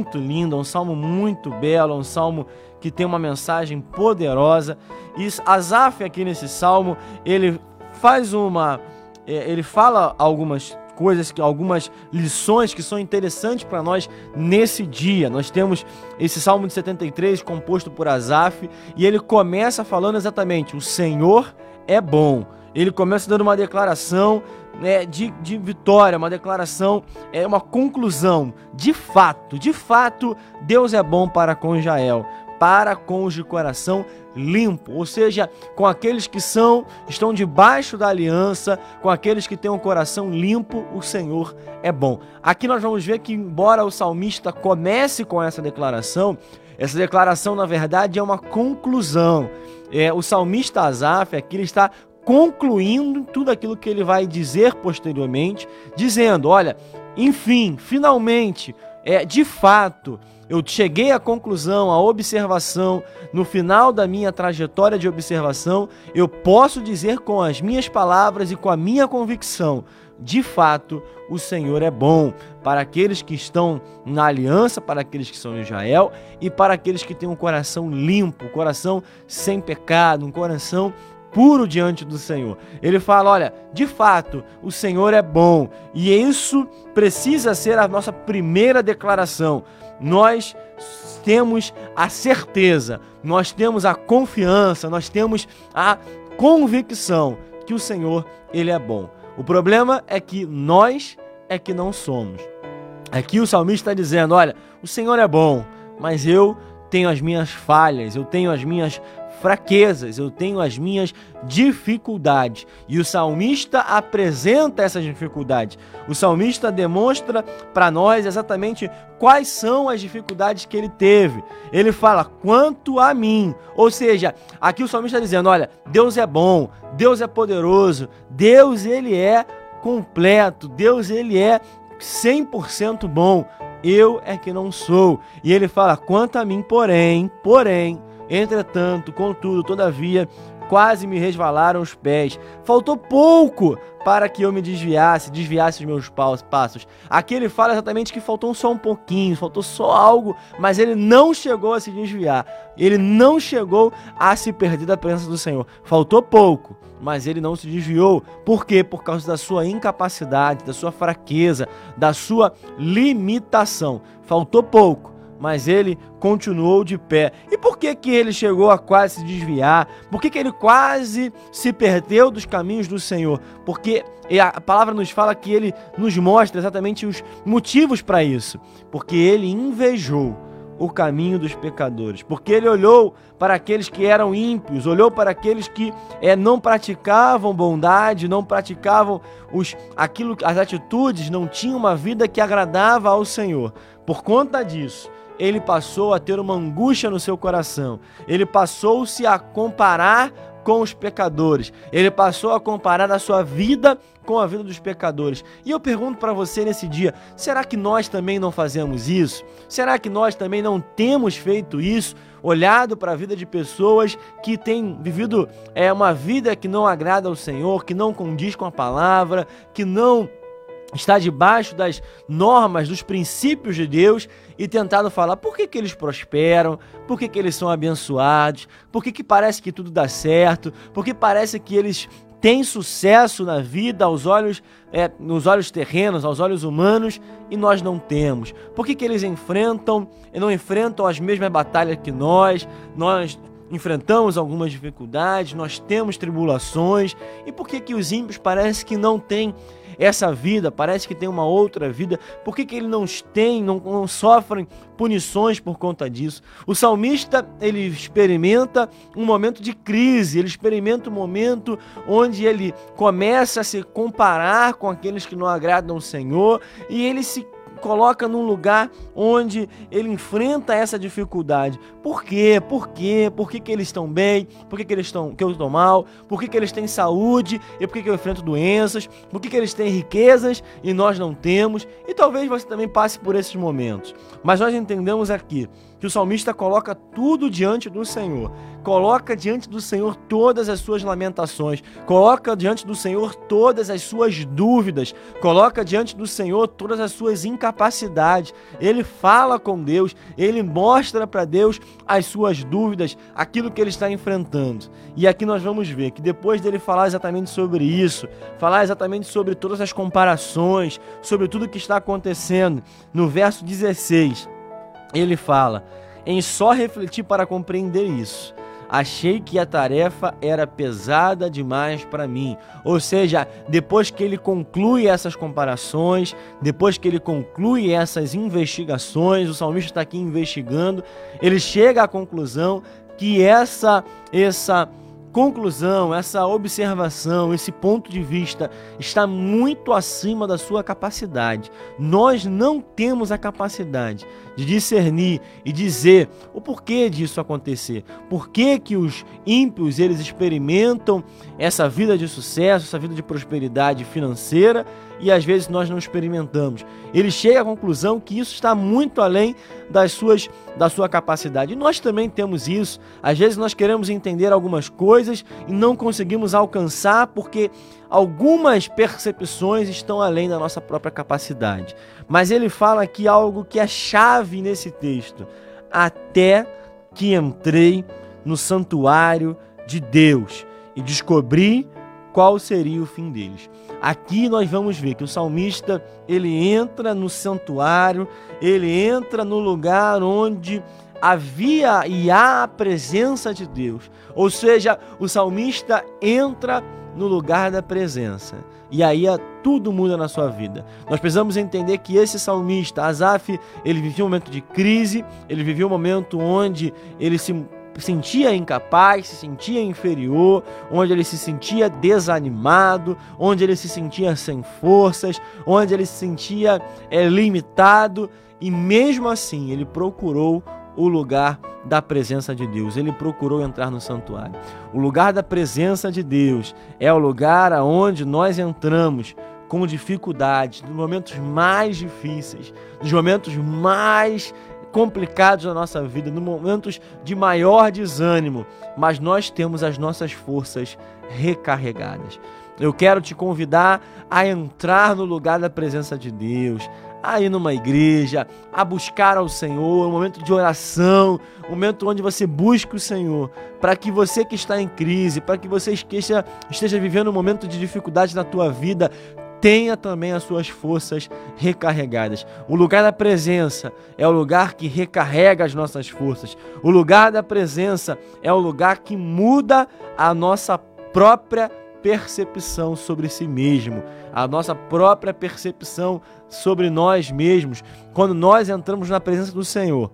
muito lindo, é um salmo muito belo, é um salmo que tem uma mensagem poderosa. E Asaf aqui nesse salmo, ele faz uma é, ele fala algumas coisas, algumas lições que são interessantes para nós nesse dia. Nós temos esse Salmo de 73 composto por Asaf e ele começa falando exatamente: o Senhor é bom. Ele começa dando uma declaração né, de, de vitória, uma declaração, é uma conclusão. De fato, de fato, Deus é bom para com Israel, para com os de coração limpo, ou seja, com aqueles que são estão debaixo da aliança, com aqueles que têm um coração limpo, o Senhor é bom. Aqui nós vamos ver que embora o salmista comece com essa declaração, essa declaração na verdade é uma conclusão. É, o salmista Asaf aqui ele está concluindo tudo aquilo que ele vai dizer posteriormente, dizendo: olha, enfim, finalmente, é de fato, eu cheguei à conclusão, à observação, no final da minha trajetória de observação, eu posso dizer com as minhas palavras e com a minha convicção: de fato, o Senhor é bom para aqueles que estão na aliança, para aqueles que são em Israel e para aqueles que têm um coração limpo, um coração sem pecado, um coração puro diante do Senhor. Ele fala: olha, de fato, o Senhor é bom e isso precisa ser a nossa primeira declaração. Nós temos a certeza, nós temos a confiança, nós temos a convicção que o Senhor ele é bom. O problema é que nós é que não somos. Aqui o salmista está dizendo: olha, o Senhor é bom, mas eu tenho as minhas falhas, eu tenho as minhas fraquezas, eu tenho as minhas dificuldades. E o salmista apresenta essas dificuldades. O salmista demonstra para nós exatamente quais são as dificuldades que ele teve. Ele fala quanto a mim. Ou seja, aqui o salmista está dizendo, olha, Deus é bom, Deus é poderoso, Deus ele é completo, Deus ele é 100% bom. Eu é que não sou. E ele fala: quanto a mim, porém, porém, Entretanto, contudo, todavia, quase me resvalaram os pés. Faltou pouco para que eu me desviasse, desviasse os meus passos. Aqui ele fala exatamente que faltou só um pouquinho, faltou só algo, mas ele não chegou a se desviar. Ele não chegou a se perder da presença do Senhor. Faltou pouco, mas ele não se desviou. Por quê? Por causa da sua incapacidade, da sua fraqueza, da sua limitação. Faltou pouco mas ele continuou de pé. E por que que ele chegou a quase se desviar? Por que que ele quase se perdeu dos caminhos do Senhor? Porque a palavra nos fala que ele nos mostra exatamente os motivos para isso. Porque ele invejou o caminho dos pecadores, porque ele olhou para aqueles que eram ímpios, olhou para aqueles que é, não praticavam bondade, não praticavam os, aquilo, as atitudes, não tinham uma vida que agradava ao Senhor. Por conta disso, ele passou a ter uma angústia no seu coração. Ele passou-se a comparar com os pecadores. Ele passou a comparar a sua vida com a vida dos pecadores. E eu pergunto para você nesse dia: será que nós também não fazemos isso? Será que nós também não temos feito isso? Olhado para a vida de pessoas que têm vivido é, uma vida que não agrada ao Senhor, que não condiz com a palavra, que não está debaixo das normas, dos princípios de Deus e tentado falar por que, que eles prosperam, por que, que eles são abençoados, por que, que parece que tudo dá certo, por que parece que eles têm sucesso na vida aos olhos, é, nos olhos terrenos, aos olhos humanos e nós não temos. Por que, que eles enfrentam e não enfrentam as mesmas batalhas que nós? Nós enfrentamos algumas dificuldades, nós temos tribulações e por que que os ímpios parece que não têm essa vida, parece que tem uma outra vida. Por que, que eles não têm, não, não sofrem punições por conta disso? O salmista, ele experimenta um momento de crise, ele experimenta um momento onde ele começa a se comparar com aqueles que não agradam o Senhor e ele se coloca num lugar onde ele enfrenta essa dificuldade. Por quê? Por quê? Por que, que eles estão bem? Por que, que eles estão que eu estou mal? Por que, que eles têm saúde? E por que, que eu enfrento doenças? Por que, que eles têm riquezas e nós não temos? E talvez você também passe por esses momentos. Mas nós entendemos aqui que o salmista coloca tudo diante do Senhor, coloca diante do Senhor todas as suas lamentações, coloca diante do Senhor todas as suas dúvidas, coloca diante do Senhor todas as suas incapacidades. Ele fala com Deus, ele mostra para Deus as suas dúvidas, aquilo que ele está enfrentando. E aqui nós vamos ver que depois dele falar exatamente sobre isso, falar exatamente sobre todas as comparações, sobre tudo que está acontecendo, no verso 16, ele fala: em só refletir para compreender isso. Achei que a tarefa era pesada demais para mim. Ou seja, depois que ele conclui essas comparações, depois que ele conclui essas investigações, o salmista está aqui investigando, ele chega à conclusão que essa essa conclusão, essa observação, esse ponto de vista está muito acima da sua capacidade. Nós não temos a capacidade de discernir e dizer o porquê disso acontecer. Por que, que os ímpios eles experimentam essa vida de sucesso, essa vida de prosperidade financeira e às vezes nós não experimentamos. Ele chega à conclusão que isso está muito além das suas da sua capacidade. E nós também temos isso. Às vezes nós queremos entender algumas coisas e não conseguimos alcançar porque algumas percepções estão além da nossa própria capacidade. Mas ele fala aqui algo que é chave nesse texto. Até que entrei no santuário de Deus e descobri qual seria o fim deles. Aqui nós vamos ver que o salmista, ele entra no santuário, ele entra no lugar onde havia e há a presença de Deus. Ou seja, o salmista entra no lugar da presença. E aí tudo muda na sua vida. Nós precisamos entender que esse salmista, Asaf, ele vivia um momento de crise, ele vivia um momento onde ele se sentia incapaz, se sentia inferior, onde ele se sentia desanimado, onde ele se sentia sem forças, onde ele se sentia é, limitado, e mesmo assim ele procurou o lugar da presença de Deus. Ele procurou entrar no santuário. O lugar da presença de Deus é o lugar aonde nós entramos com dificuldades, nos momentos mais difíceis, nos momentos mais complicados da nossa vida, nos momentos de maior desânimo, mas nós temos as nossas forças recarregadas. Eu quero te convidar a entrar no lugar da presença de Deus, a ir numa igreja, a buscar ao Senhor, um momento de oração, um momento onde você busca o Senhor, para que você que está em crise, para que você esteja, esteja vivendo um momento de dificuldade na tua vida, tenha também as suas forças recarregadas. O lugar da presença é o lugar que recarrega as nossas forças. O lugar da presença é o lugar que muda a nossa própria percepção sobre si mesmo, a nossa própria percepção sobre nós mesmos. Quando nós entramos na presença do Senhor,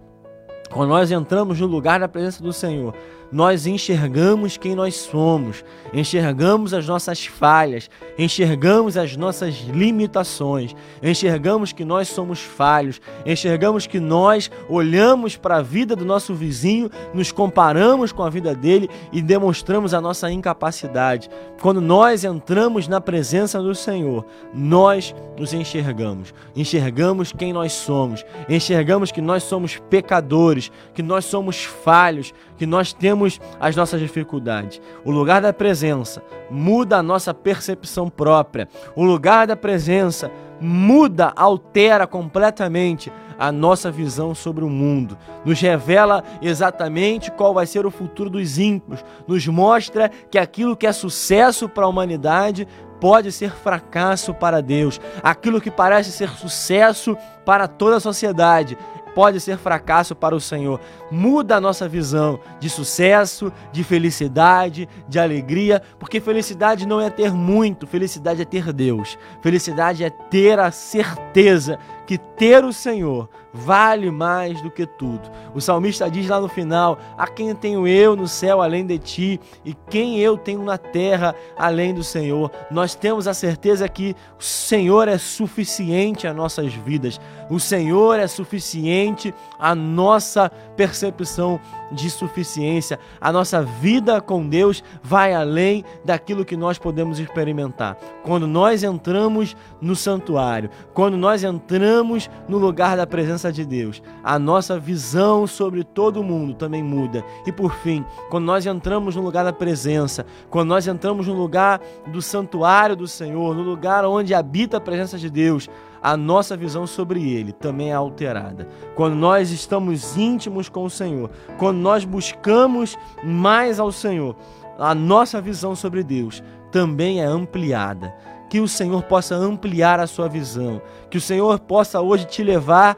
quando nós entramos no lugar da presença do Senhor, nós enxergamos quem nós somos, enxergamos as nossas falhas, enxergamos as nossas limitações, enxergamos que nós somos falhos, enxergamos que nós olhamos para a vida do nosso vizinho, nos comparamos com a vida dele e demonstramos a nossa incapacidade. Quando nós entramos na presença do Senhor, nós nos enxergamos, enxergamos quem nós somos, enxergamos que nós somos pecadores, que nós somos falhos, que nós temos as nossas dificuldades. O lugar da presença muda a nossa percepção própria. O lugar da presença muda, altera completamente a nossa visão sobre o mundo, nos revela exatamente qual vai ser o futuro dos ímpios, nos mostra que aquilo que é sucesso para a humanidade pode ser fracasso para Deus, aquilo que parece ser sucesso para toda a sociedade pode ser fracasso para o Senhor. Muda a nossa visão de sucesso, de felicidade, de alegria, porque felicidade não é ter muito, felicidade é ter Deus. Felicidade é ter a certeza que ter o Senhor vale mais do que tudo. O salmista diz lá no final: A quem tenho eu no céu além de ti, e quem eu tenho na terra além do Senhor. Nós temos a certeza que o Senhor é suficiente às nossas vidas, o Senhor é suficiente à nossa percepção de suficiência. A nossa vida com Deus vai além daquilo que nós podemos experimentar. Quando nós entramos no santuário, quando nós entramos no lugar da presença de Deus, a nossa visão sobre todo o mundo também muda. E por fim, quando nós entramos no lugar da presença, quando nós entramos no lugar do santuário do Senhor, no lugar onde habita a presença de Deus, a nossa visão sobre ele também é alterada. Quando nós estamos íntimos com o Senhor, quando nós buscamos mais ao Senhor, a nossa visão sobre Deus também é ampliada. Que o Senhor possa ampliar a sua visão, que o Senhor possa hoje te levar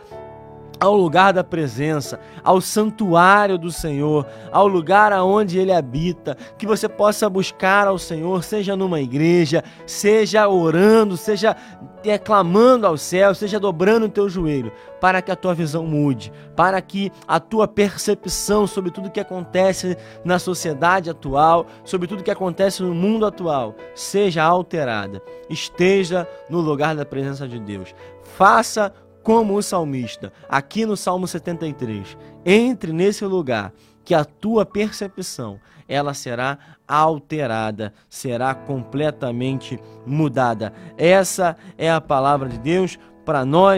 ao lugar da presença, ao santuário do Senhor, ao lugar aonde ele habita, que você possa buscar ao Senhor, seja numa igreja, seja orando, seja clamando ao céu, seja dobrando o teu joelho, para que a tua visão mude, para que a tua percepção sobre tudo que acontece na sociedade atual, sobre tudo que acontece no mundo atual, seja alterada. Esteja no lugar da presença de Deus. Faça como o salmista, aqui no Salmo 73. Entre nesse lugar que a tua percepção ela será alterada, será completamente mudada. Essa é a palavra de Deus para nós